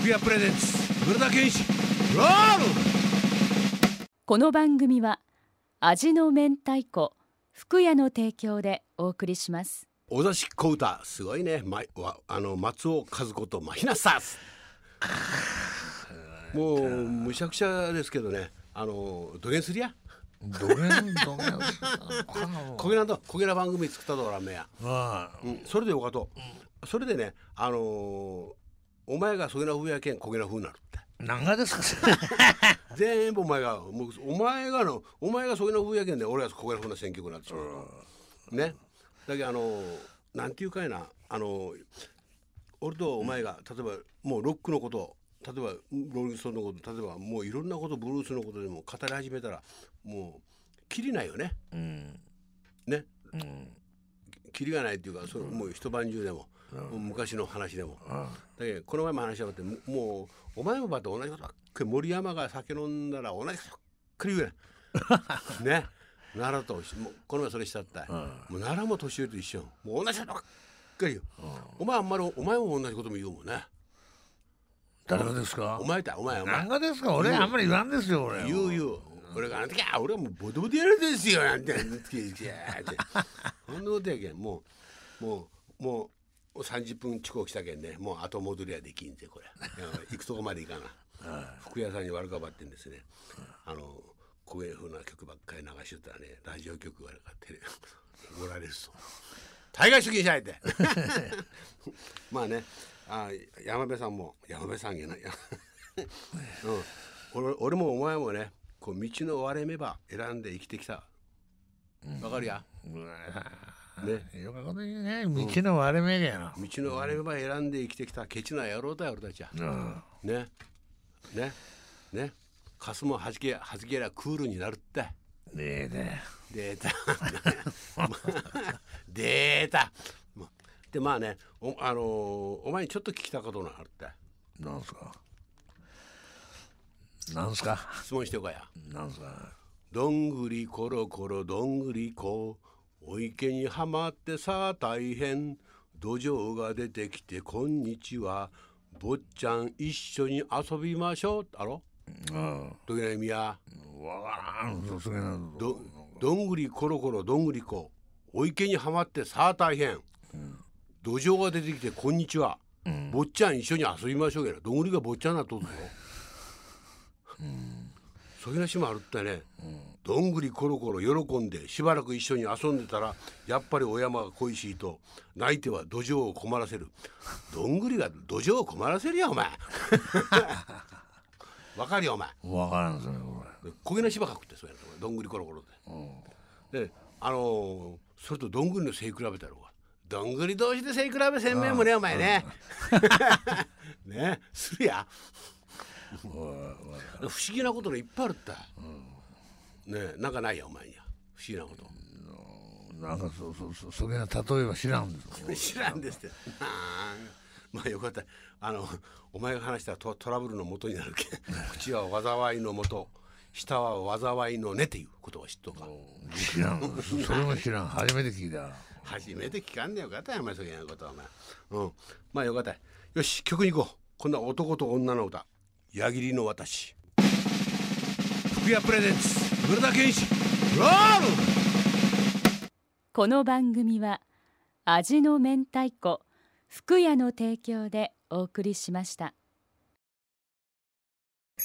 福屋プレゼンツ村田健一ロール。この番組は味の明太子福屋の提供でお送りします。お座敷小歌すごいね、ま、わあの松尾和子とマヒナサス。もうむしゃくしゃですけどね。あの土下すりやどれんどれんこげなとこげな番組作ったとこらめや、あうん、それでよかと、それでねあのーお前がそげな風やけんこげな風になるって。何がですか？全部お前がもうお前がのお前がそげな風やけんで俺がこげな風な選曲になってしまうね。だけどあのーなんていうかいな。あのー俺とお前が例えばもうロックのこと例えばローリングストーンのこと例えばもういろんなことブルースのことでも語り始めたらもうきりないよね。うん。ね。うんきりがないっていうかそのもう一晩中でも、昔の話でも、だけどこの前も話し合ってももうお前もまた同じことばっかり森山が酒飲んだら同じことばっかり言う ね。ね奈良ともうこの前それしたった。い、もう奈良も年寄りと一緒もう同じことばっかり言う、お前あんまりお前も同じことも言うもんね。誰がですか？お前だお前お前。何がですか？俺あんまり言わんですよ俺言う言う俺があの時は俺はもうボトボトやるんですよなんて。言ってそんなことやけん。もうもうもう30分遅刻したけんね。もう後戻りはできんぜこれ。行くとこまで行かな。服屋さんに悪かばってんですね。あのこういうふうな曲ばっかり流しとったらねラジオ局がテレ怒られるそう大概主義にしないって。まあね。あ山辺さんも山辺さんやな、や うん、俺俺もお前もねこう道の割れ目ば選んで生きてきた。わかるや？ね。よかこと言うね。道の割れ目やな。道の割れ目ば選んで生きてきた。ケチな野郎だよ俺たちは。うん。ね。ね。ね。カスもはじけはじけりゃクールになるって。ねえね出た。出た。で まあねお,、あのーお前にちょっと聞きたことがあるって。なんすか？なんすか？質問してよかや。なんすか？どんぐりころころどんぐりこお池にはまってさあ大変土壌が出てきてこんにちは。坊ちゃん一緒に遊びましょう。あろ？うん。どげな意味やわからんそそげなどどんぐりころころどんぐりこお池にはまってさあ大変、土壌が出てきてこんにちは、坊ちゃん一緒に遊びましょうやなどんぐりが坊ちゃんなっとるぞ、そういう話もあるってね、どんぐりころころ喜んでしばらく一緒に遊んでたらやっぱりお山が恋しいと泣いては土壌を困らせる。どんぐりが土壌を困らせるよお前。わかるよお前。わからんそれ。俺焦げな芝書くってそうやなどんぐりころころで。であのーそれとどんぐりの背比べたろうがどんぐり同士で背比べせんめんもねお前ね。ねするや。不思議なことがいっぱいあるった。ねなんかないやお前には。不思議なこと。なんかそそそそげな例えば知らんです 知らんですって。まあよかった。あのお前が話したトトラブルの元になるけん。口は災いの元、舌は災いの根っていうことは知っとるか。知らん。そそれも知らん。初めて聞いた。初めて聞かんでよ。かったよお前そういうことはお前。うん。まあよかった。よし曲に行こう。こんな男と女の歌矢切の私。福屋プレゼンツ村田健一ロール。この番組は味の明太子福屋の提供でお送りしました。